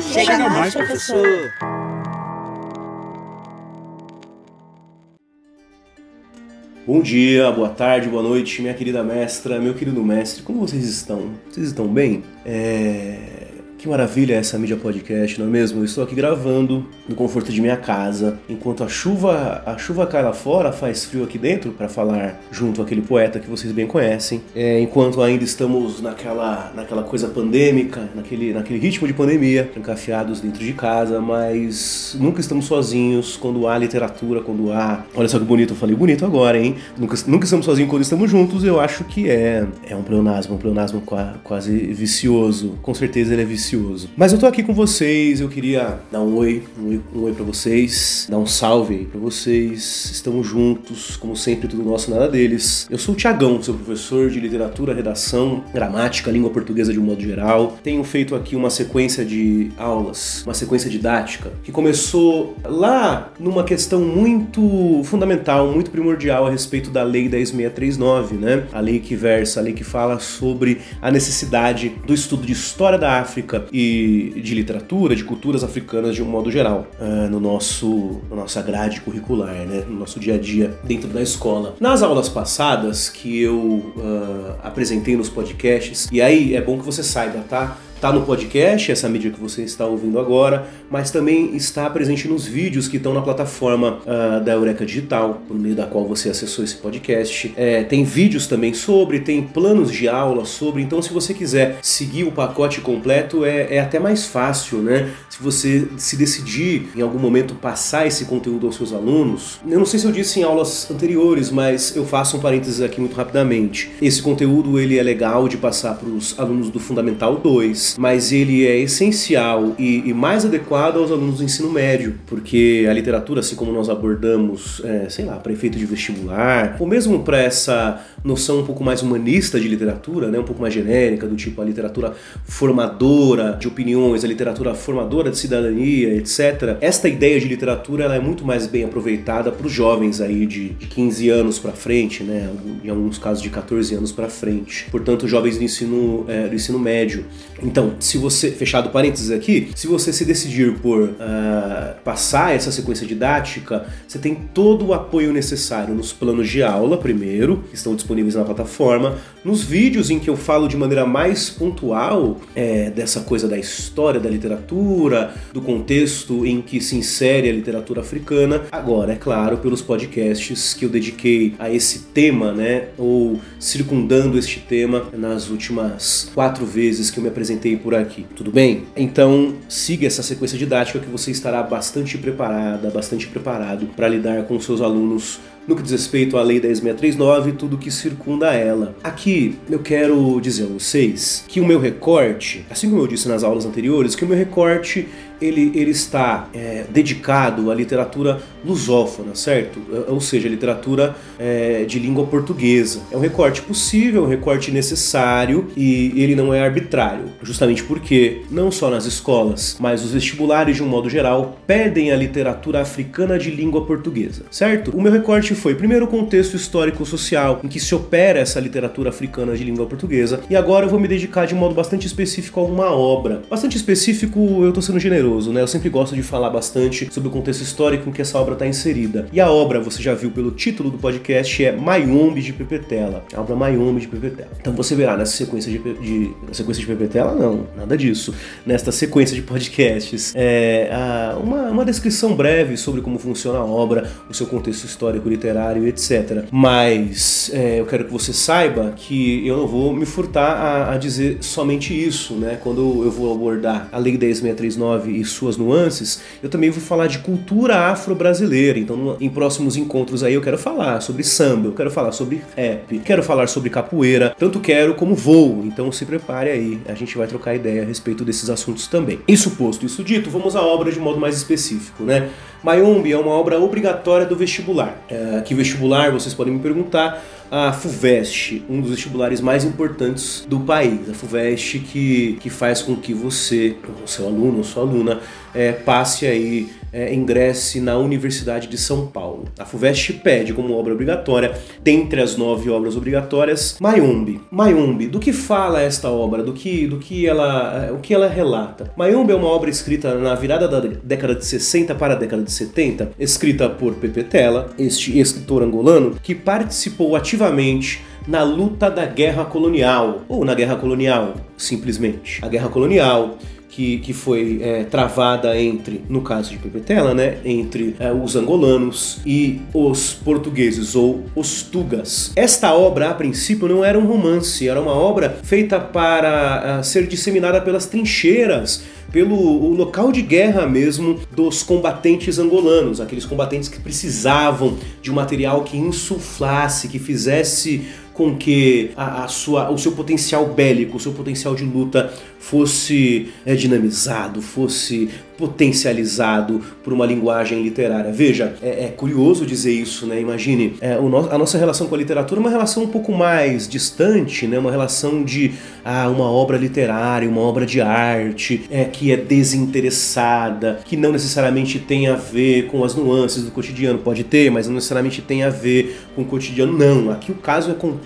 Chega mais, professor! Bom dia, boa tarde, boa noite, minha querida mestra, meu querido mestre, como vocês estão? Vocês estão bem? É... Que maravilha essa mídia podcast, não é mesmo? Eu estou aqui gravando no conforto de minha casa, enquanto a chuva, a chuva cai lá fora, faz frio aqui dentro para falar junto àquele poeta que vocês bem conhecem. É, enquanto ainda estamos naquela, naquela coisa pandêmica, naquele, naquele ritmo de pandemia, encafiados dentro de casa, mas nunca estamos sozinhos quando há literatura, quando há. Olha só que bonito, eu falei bonito agora, hein? Nunca, nunca estamos sozinhos quando estamos juntos. Eu acho que é é um pleonasmo, um pleonasmo quase vicioso. Com certeza ele é vicioso mas eu tô aqui com vocês, eu queria dar um oi, um oi, um oi para vocês, dar um salve aí pra vocês. Estamos juntos, como sempre, tudo nosso, nada deles. Eu sou o Tiagão, seu professor de literatura, redação, gramática, língua portuguesa de um modo geral. Tenho feito aqui uma sequência de aulas, uma sequência didática, que começou lá numa questão muito fundamental, muito primordial a respeito da Lei 10639, né? A lei que versa, a lei que fala sobre a necessidade do estudo de história da África e de literatura, de culturas africanas de um modo geral, uh, no nosso, na nossa grade curricular, né? no nosso dia a dia dentro da escola. Nas aulas passadas que eu uh, apresentei nos podcasts, e aí é bom que você saiba, tá? Está no podcast, essa mídia que você está ouvindo agora, mas também está presente nos vídeos que estão na plataforma uh, da Eureka Digital, por meio da qual você acessou esse podcast. É, tem vídeos também sobre, tem planos de aula sobre, então se você quiser seguir o pacote completo é, é até mais fácil, né? Se você se decidir em algum momento passar esse conteúdo aos seus alunos, eu não sei se eu disse em aulas anteriores, mas eu faço um parênteses aqui muito rapidamente. Esse conteúdo ele é legal de passar para os alunos do Fundamental 2, mas ele é essencial e, e, mais adequado aos alunos do ensino médio, porque a literatura, assim como nós abordamos, é, sei lá, efeito de vestibular, ou mesmo para essa noção um pouco mais humanista de literatura, né, um pouco mais genérica, do tipo a literatura formadora de opiniões, a literatura formadora de cidadania, etc. Esta ideia de literatura ela é muito mais bem aproveitada para os jovens aí de, de 15 anos para frente, né, em alguns casos de 14 anos para frente. Portanto, jovens do ensino, é, do ensino médio. Então, se você, fechado parênteses aqui, se você se decidir por uh, passar essa sequência didática, você tem todo o apoio necessário nos planos de aula, primeiro, que estão disponíveis na plataforma, nos vídeos em que eu falo de maneira mais pontual é, dessa coisa da história da literatura, do contexto em que se insere a literatura africana, agora, é claro, pelos podcasts que eu dediquei a esse tema, né, ou circundando este tema nas últimas quatro vezes que eu me apresentei por aqui, tudo bem? Então siga essa sequência didática que você estará bastante preparada, bastante preparado para lidar com seus alunos no que diz respeito à Lei 10.639 e tudo que circunda ela. Aqui eu quero dizer a vocês que o meu recorte, assim como eu disse nas aulas anteriores, que o meu recorte ele, ele está é, dedicado à literatura lusófona, certo? É, ou seja, literatura é, de língua portuguesa. É um recorte possível, é um recorte necessário e ele não é arbitrário, justamente porque não só nas escolas, mas os vestibulares de um modo geral pedem a literatura africana de língua portuguesa, certo? O meu recorte foi primeiro o contexto histórico-social em que se opera essa literatura africana de língua portuguesa e agora eu vou me dedicar de modo bastante específico a uma obra. Bastante específico, eu tô sendo generoso né? Eu sempre gosto de falar bastante sobre o contexto histórico em que essa obra está inserida. E a obra, você já viu pelo título do podcast, é Mayombe de Pepetela. A obra Mayombe de Pepetela. Então você verá nessa sequência de, de sequência de Pepetela, não, nada disso. Nesta sequência de podcasts, é, a, uma, uma descrição breve sobre como funciona a obra, o seu contexto histórico, literário, etc. Mas é, eu quero que você saiba que eu não vou me furtar a, a dizer somente isso, né? Quando eu vou abordar a Lei 10639 e suas nuances, eu também vou falar de cultura afro-brasileira. Então, em próximos encontros aí eu quero falar sobre samba, eu quero falar sobre rap, quero falar sobre capoeira, tanto quero como vou. Então se prepare aí, a gente vai trocar ideia a respeito desses assuntos também. Isso posto, isso dito, vamos à obra de modo mais específico, né? Mayombe é uma obra obrigatória do vestibular. É, que vestibular, vocês podem me perguntar, a FUVEST, um dos vestibulares mais importantes do país. A FUVEST que, que faz com que você, o seu aluno ou sua aluna, é, passe aí é, ingresse na Universidade de São Paulo. A FUVEST pede como obra obrigatória, dentre as nove obras obrigatórias, Mayumbi. Mayumbi, do que fala esta obra? Do que, do que ela, é, o que ela relata? Mayumbi é uma obra escrita na virada da década de 60 para a década de 70, escrita por Pepe Tela, este escritor angolano que participou ativamente na luta da guerra colonial, ou na guerra colonial, simplesmente. A guerra colonial que, que foi é, travada entre, no caso de Pepetela, né, entre é, os angolanos e os portugueses, ou os tugas. Esta obra, a princípio, não era um romance, era uma obra feita para uh, ser disseminada pelas trincheiras pelo local de guerra mesmo dos combatentes angolanos, aqueles combatentes que precisavam de um material que insuflasse, que fizesse com que a, a, sua, o seu potencial bélico, o seu potencial de luta fosse é, dinamizado, fosse potencializado por uma linguagem literária. Veja, é, é curioso dizer isso, né? Imagine, é, no, a nossa relação com a literatura é uma relação um pouco mais distante, né? Uma relação de ah, uma obra literária, uma obra de arte, é, que é desinteressada, que não necessariamente tem a ver com as nuances do cotidiano. Pode ter, mas não necessariamente tem a ver com o cotidiano. Não, aqui o caso é completamente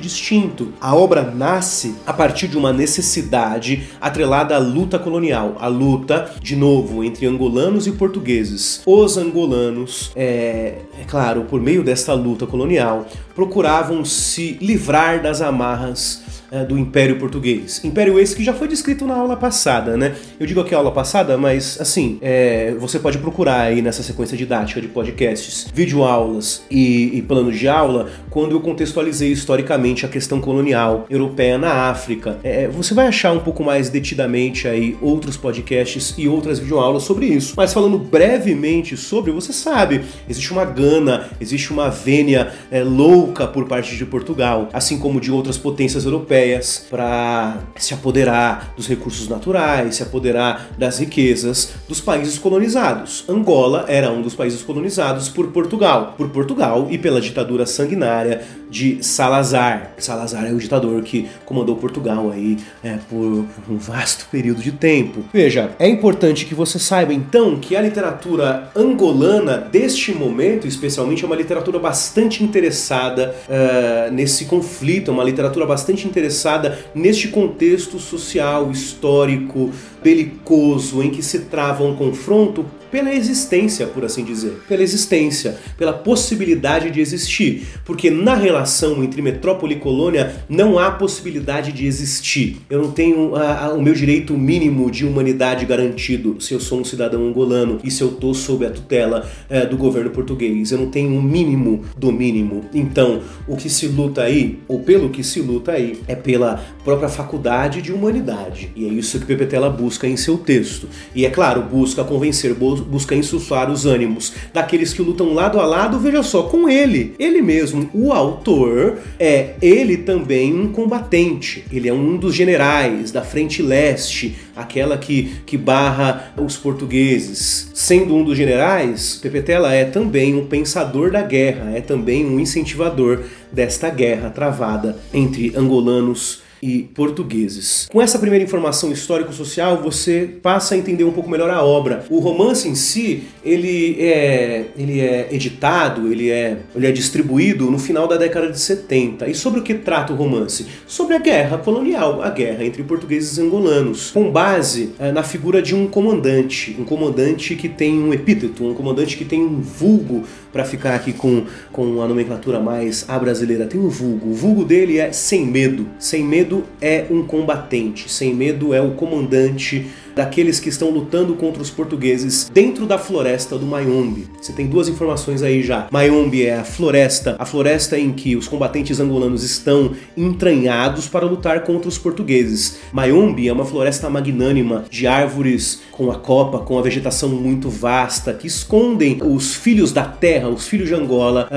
distinto. A obra nasce a partir de uma necessidade atrelada à luta colonial, a luta, de novo, entre angolanos e portugueses. Os angolanos, é, é claro, por meio desta luta colonial, procuravam se livrar das amarras do Império Português. Império esse que já foi descrito na aula passada, né? Eu digo aqui aula passada, mas assim, é, você pode procurar aí nessa sequência didática de podcasts, videoaulas e, e planos de aula, quando eu contextualizei historicamente a questão colonial europeia na África. É, você vai achar um pouco mais detidamente aí outros podcasts e outras videoaulas sobre isso. Mas falando brevemente sobre, você sabe, existe uma gana, existe uma vênia é, louca por parte de Portugal, assim como de outras potências europeias europeias para se apoderar dos recursos naturais, se apoderar das riquezas dos países colonizados. Angola era um dos países colonizados por Portugal, por Portugal e pela ditadura sanguinária de Salazar. Salazar é o ditador que comandou Portugal aí é, por, por um vasto período de tempo. Veja, é importante que você saiba então que a literatura angolana deste momento, especialmente, é uma literatura bastante interessada uh, nesse conflito, é uma literatura bastante interessada interessada neste contexto social, histórico, belicoso, em que se trava um confronto pela existência, por assim dizer, pela existência, pela possibilidade de existir, porque na relação entre metrópole e colônia não há possibilidade de existir. Eu não tenho a, a, o meu direito mínimo de humanidade garantido se eu sou um cidadão angolano e se eu estou sob a tutela é, do governo português. Eu não tenho um mínimo do mínimo. Então, o que se luta aí, ou pelo que se luta aí, é pela própria faculdade de humanidade. E é isso que Pepe Tela busca em seu texto. E é claro, busca convencer busca insuflar os ânimos daqueles que lutam lado a lado, veja só, com ele. Ele mesmo, o autor, é ele também um combatente. Ele é um dos generais da Frente Leste, aquela que, que barra os portugueses. Sendo um dos generais, Pepetela é também um pensador da guerra, é também um incentivador desta guerra travada entre angolanos e portugueses. Com essa primeira informação histórico-social, você passa a entender um pouco melhor a obra. O romance em si, ele é, ele é editado, ele é, ele é distribuído no final da década de 70. E sobre o que trata o romance? Sobre a guerra colonial, a guerra entre portugueses e angolanos, com base é, na figura de um comandante, um comandante que tem um epíteto, um comandante que tem um vulgo para ficar aqui com, com a nomenclatura mais a brasileira, tem um vulgo. O vulgo dele é sem medo. Sem medo é um combatente, sem medo é o comandante daqueles que estão lutando contra os portugueses dentro da floresta do Mayombe. Você tem duas informações aí já. Mayombe é a floresta, a floresta em que os combatentes angolanos estão entranhados para lutar contra os portugueses. Mayombe é uma floresta magnânima de árvores com a copa, com a vegetação muito vasta, que escondem os filhos da terra, os filhos de Angola,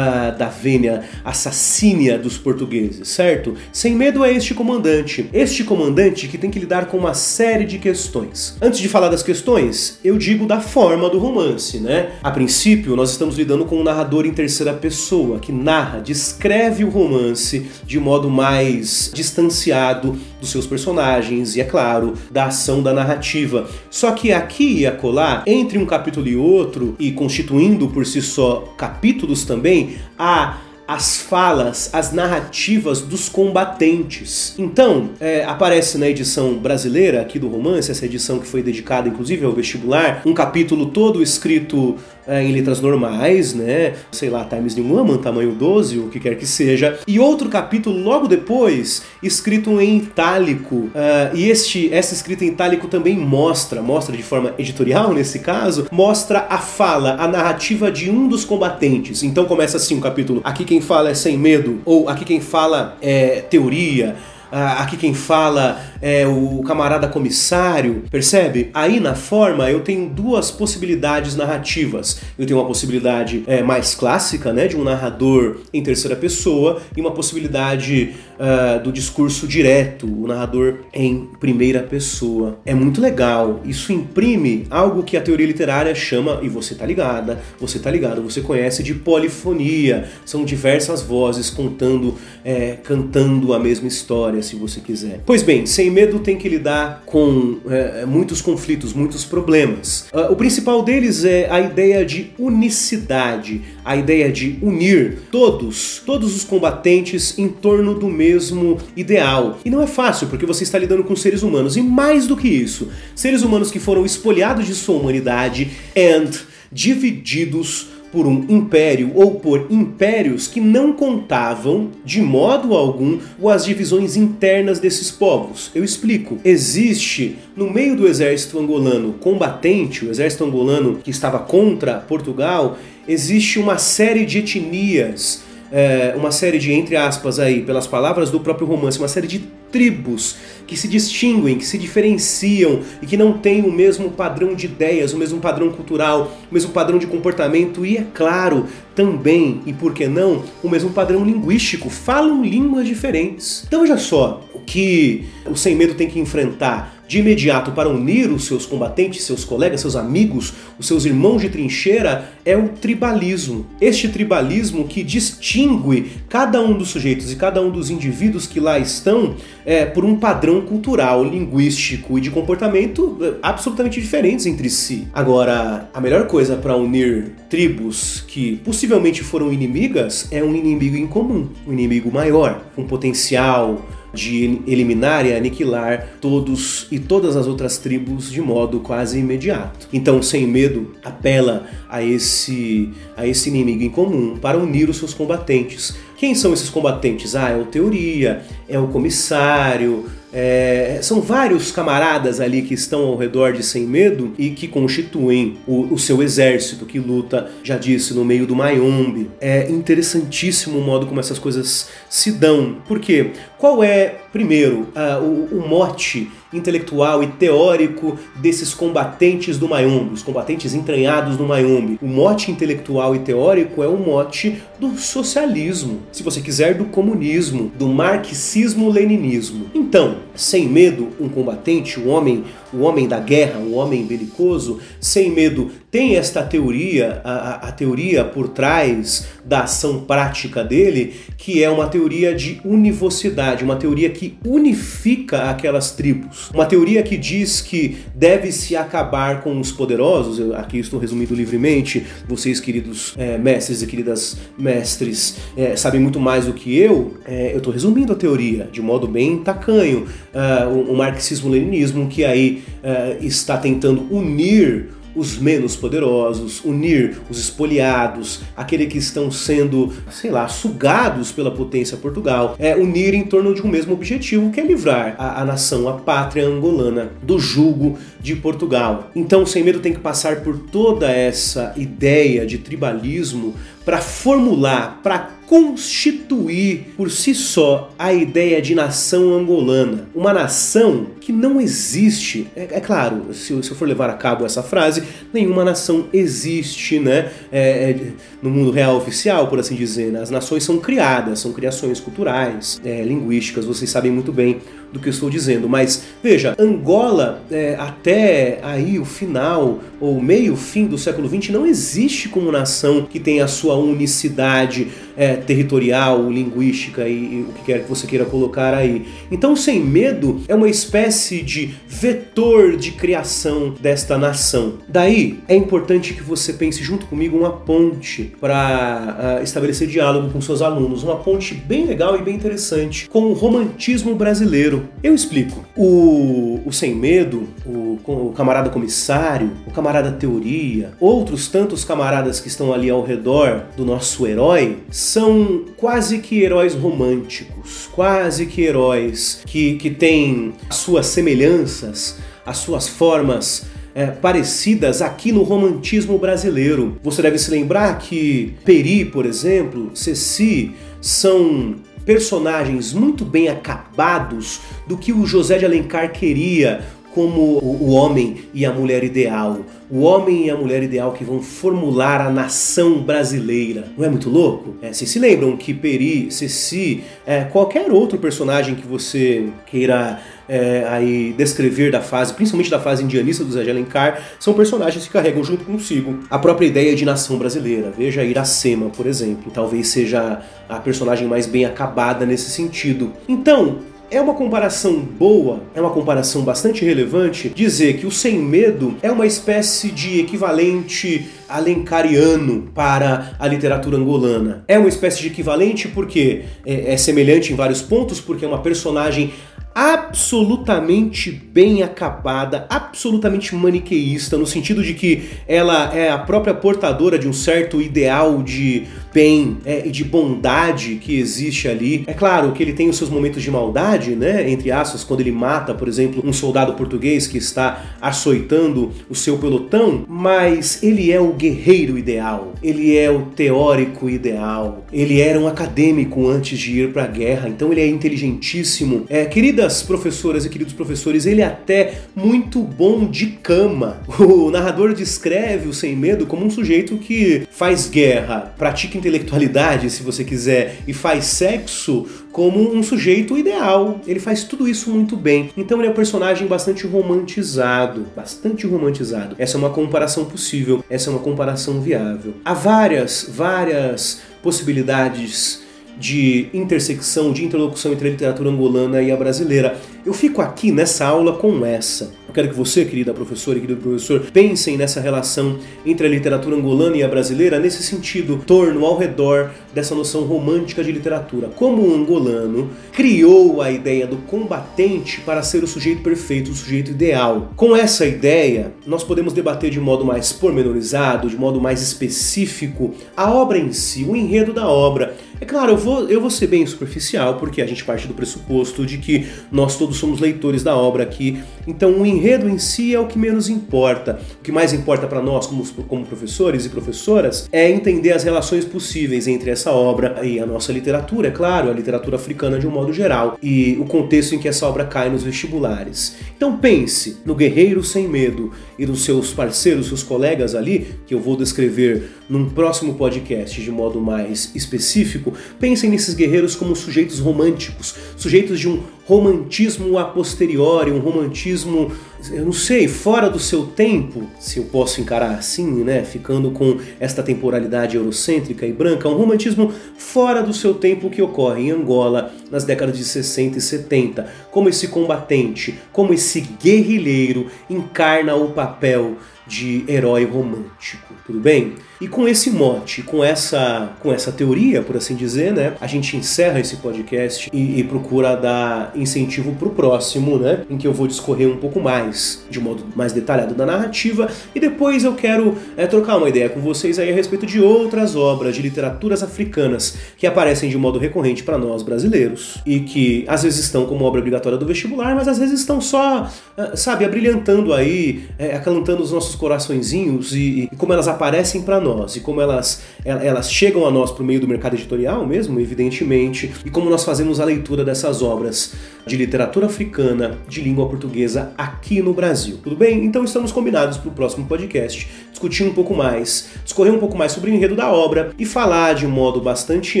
da Vênia, assassínia dos portugueses, certo? Sem medo é este comandante. Este comandante que tem que lidar com uma série de questões. Antes de falar das questões, eu digo da forma do romance, né? A princípio, nós estamos lidando com um narrador em terceira pessoa que narra, descreve o romance de modo mais distanciado dos seus personagens e, é claro, da ação da narrativa. Só que aqui e acolá, entre um capítulo e outro, e constituindo por si só capítulos também, há as falas, as narrativas dos combatentes. Então, é, aparece na edição brasileira aqui do romance, essa edição que foi dedicada inclusive ao vestibular, um capítulo todo escrito é, em letras normais, né? Sei lá, Times New Roman, tamanho 12, o que quer que seja. E outro capítulo logo depois, escrito em itálico. Uh, e este, essa escrita em itálico também mostra, mostra de forma editorial nesse caso, mostra a fala, a narrativa de um dos combatentes. Então começa assim o capítulo. Aqui quem fala é sem medo, ou aqui quem fala é teoria aqui quem fala é o camarada comissário, percebe? Aí na forma eu tenho duas possibilidades narrativas. Eu tenho uma possibilidade é, mais clássica, né, de um narrador em terceira pessoa, e uma possibilidade uh, do discurso direto, o narrador em primeira pessoa. É muito legal. Isso imprime algo que a teoria literária chama, e você tá ligada, você tá ligado, você conhece de polifonia. São diversas vozes contando, é, cantando a mesma história se você quiser. Pois bem, Sem Medo tem que lidar com é, muitos conflitos, muitos problemas. Uh, o principal deles é a ideia de unicidade, a ideia de unir todos, todos os combatentes em torno do mesmo ideal. E não é fácil, porque você está lidando com seres humanos, e mais do que isso, seres humanos que foram espoliados de sua humanidade and divididos por um império ou por impérios que não contavam de modo algum com as divisões internas desses povos. Eu explico. Existe no meio do exército angolano combatente, o exército angolano que estava contra Portugal, existe uma série de etnias, é, uma série de, entre aspas, aí, pelas palavras do próprio romance, uma série de tribos que se distinguem, que se diferenciam e que não têm o mesmo padrão de ideias, o mesmo padrão cultural, o mesmo padrão de comportamento e, é claro, também, e por que não, o mesmo padrão linguístico, falam línguas diferentes. Então veja só, o que o Sem Medo tem que enfrentar de imediato para unir os seus combatentes, seus colegas, seus amigos, os seus irmãos de trincheira, é o tribalismo. Este tribalismo que distingue cada um dos sujeitos e cada um dos indivíduos que lá estão é, por um padrão cultural, linguístico e de comportamento é, absolutamente diferentes entre si. Agora, a melhor coisa para unir tribos que possivelmente foram inimigas é um inimigo em comum, um inimigo maior, com potencial de eliminar e aniquilar todos e todas as outras tribos de modo quase imediato. Então, sem medo, apela a esse a esse inimigo em comum para unir os seus combatentes. Quem são esses combatentes? Ah, é o Teoria, é o Comissário, é, são vários camaradas ali que estão ao redor de Sem Medo e que constituem o, o, seu exército que luta, já disse, no meio do Mayombe. É interessantíssimo o modo como essas coisas se dão. Por quê? Qual é, primeiro, uh, o, o mote intelectual e teórico desses combatentes do Mayombe, os combatentes entranhados do Mayombe. O mote intelectual e teórico é o mote do socialismo, se você quiser, do comunismo, do marxismo-leninismo. Então, sem medo, um combatente, um homem, o homem da guerra, o homem belicoso, sem medo, tem esta teoria, a, a, teoria por trás da ação prática dele, que é uma teoria de univocidade, uma teoria que unifica aquelas tribos, uma teoria que diz que deve-se acabar com os poderosos. Eu, aqui estou resumindo livremente, vocês, queridos é, mestres e queridas mestres, é, sabem muito mais do que eu. É, eu estou resumindo a teoria de modo bem tacanho, uh, o, o marxismo-leninismo que aí uh, está tentando unir os menos poderosos, unir os espoliados, aqueles que estão sendo, sei lá, sugados pela potência Portugal, é unir em torno de um mesmo objetivo, que é livrar a, a nação, a pátria angolana, do jugo de Portugal. Então, Sem Medo tem que passar por toda essa ideia de tribalismo para formular, para constituir por si só a ideia de nação angolana. Uma nação que não existe. É, é claro, se, se, eu for levar a cabo essa frase, nenhuma nação existe né, é, é, no mundo real oficial, por assim dizer. Né? As nações são criadas, são criações culturais, é, linguísticas, vocês sabem muito bem do que eu estou dizendo. Mas veja, Angola, é, até aí o final, ou meio fim do século XX, não existe como nação que tem a sua unicidade é, territorial, linguística e, e, o que quer que você queira colocar aí. Então, Sem Medo é uma espécie de vetor de criação desta nação. Daí é importante que você pense junto comigo uma ponte para uh, estabelecer diálogo com seus alunos, uma ponte bem legal e bem interessante com o romantismo brasileiro. Eu explico. O, o Sem Medo, o, o camarada comissário, o camarada teoria, outros tantos camaradas que estão ali ao redor do nosso herói são quase que heróis românticos, quase que heróis que, que têm suas semelhanças, as suas formas é, parecidas aqui no romantismo brasileiro. Você deve se lembrar que Peri, por exemplo, Ceci são personagens muito bem acabados do que o José de Alencar queria como o homem e a mulher ideal. O homem e a mulher ideal que vão formular a nação brasileira. Não é muito louco? É, vocês se lembram que Peri, Ceci, é, qualquer outro personagem que você queira é, aí descrever da fase, principalmente da fase indianista do Zé de Alencar, são personagens que carregam junto consigo a própria ideia de nação brasileira. Veja Iracema, por exemplo, talvez seja a personagem mais bem acabada nesse sentido. Então, é uma comparação boa, é uma comparação bastante relevante dizer que o Sem Medo é uma espécie de equivalente alencariano para a literatura angolana. É uma espécie de equivalente porque é, é semelhante em vários pontos, porque é uma personagem absolutamente bem acabada, absolutamente maniqueísta, no sentido de que ela é a própria portadora de um certo ideal de bem é, e de bondade que existe ali. É claro que ele tem os seus momentos de maldade, né? Entre aspas, quando ele mata, por exemplo, um soldado português que está açoitando o seu pelotão, mas ele é o guerreiro ideal, ele é o teórico ideal, ele era um acadêmico antes de ir para a guerra, então ele é inteligentíssimo. É, querida Queridas professoras e queridos professores, ele é até muito bom de cama. O narrador descreve o Sem Medo como um sujeito que faz guerra, pratica intelectualidade, se você quiser, e faz sexo como um sujeito ideal. Ele faz tudo isso muito bem. Então ele é um personagem bastante romantizado, bastante romantizado. Essa é uma comparação possível, essa é uma comparação viável. Há várias, várias possibilidades de intersecção, de interlocução entre a literatura angolana e a brasileira. Eu fico aqui nessa aula com essa. Eu quero que você, querida professora e querido professor, pensem nessa relação entre a literatura angolana e a brasileira nesse sentido, torno ao redor dessa noção romântica de literatura. Como o angolano criou a ideia do combatente para ser o sujeito perfeito, o sujeito ideal. Com essa ideia, nós podemos debater de modo mais pormenorizado, de modo mais específico, a obra em si, o enredo da obra é claro, eu vou, eu vou ser bem superficial, porque a gente parte do pressuposto de que nós todos somos leitores da obra aqui, então o enredo em si é o que menos importa. O que mais importa para nós, como, como professores e professoras, é entender as relações possíveis entre essa obra e a nossa literatura, é claro, a literatura africana de um modo geral, e o contexto em que essa obra cai nos vestibulares. Então pense no Guerreiro Sem Medo e dos seus parceiros, seus colegas ali, que eu vou descrever num próximo podcast de modo mais específico, pensem nesses guerreiros como sujeitos românticos, sujeitos de um romantismo a posteriori, um romantismo, eu não sei, fora do seu tempo, se eu posso encarar assim, né, ficando com esta temporalidade eurocêntrica e branca, um romantismo fora do seu tempo que ocorre em Angola nas décadas de 60 e 70, como esse combatente, como esse guerrilheiro encarna o papel de herói romântico, tudo bem? E com esse mote, com essa, com essa teoria, por assim dizer, né, a gente encerra esse podcast e, e procura dar incentivo para o próximo, né, em que eu vou discorrer um pouco mais, de modo mais detalhado da narrativa, e depois eu quero é, trocar uma ideia com vocês aí a respeito de outras obras de literaturas africanas que aparecem de modo recorrente para nós brasileiros e que às vezes estão como obra obrigatória do vestibular, mas às vezes estão só, ah, sabe, abrilhantando aí, é, acalentando os nossos nossos coraçõezinhos e, e como elas aparecem para nós e como elas, elas chegam a nós por meio do mercado editorial mesmo, evidentemente, e como nós fazemos a leitura dessas obras de literatura africana de língua portuguesa aqui no Brasil. Tudo bem? Então estamos combinados para o próximo podcast discutir um pouco mais, discorrer um pouco mais sobre o enredo da obra e falar de modo bastante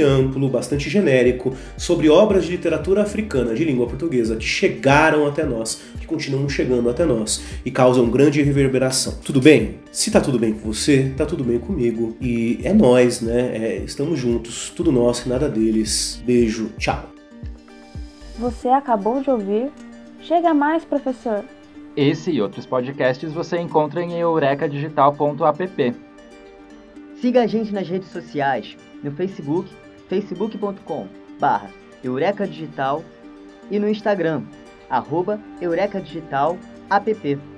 amplo, bastante genérico sobre obras de literatura africana de língua portuguesa que chegaram até nós, que continuam chegando até nós e causam grande reverberação. Tudo bem? Se tá tudo bem com você, tá tudo bem comigo e é nós, né? É, estamos juntos, tudo nosso e nada deles. Beijo, tchau. Você acabou de ouvir? Chega mais, professor. Esse e outros podcasts você encontra em eurecadigital.app. Siga a gente nas redes sociais, no Facebook, facebook.com barra Eureka Digital e no Instagram, arroba Eureka Digital app.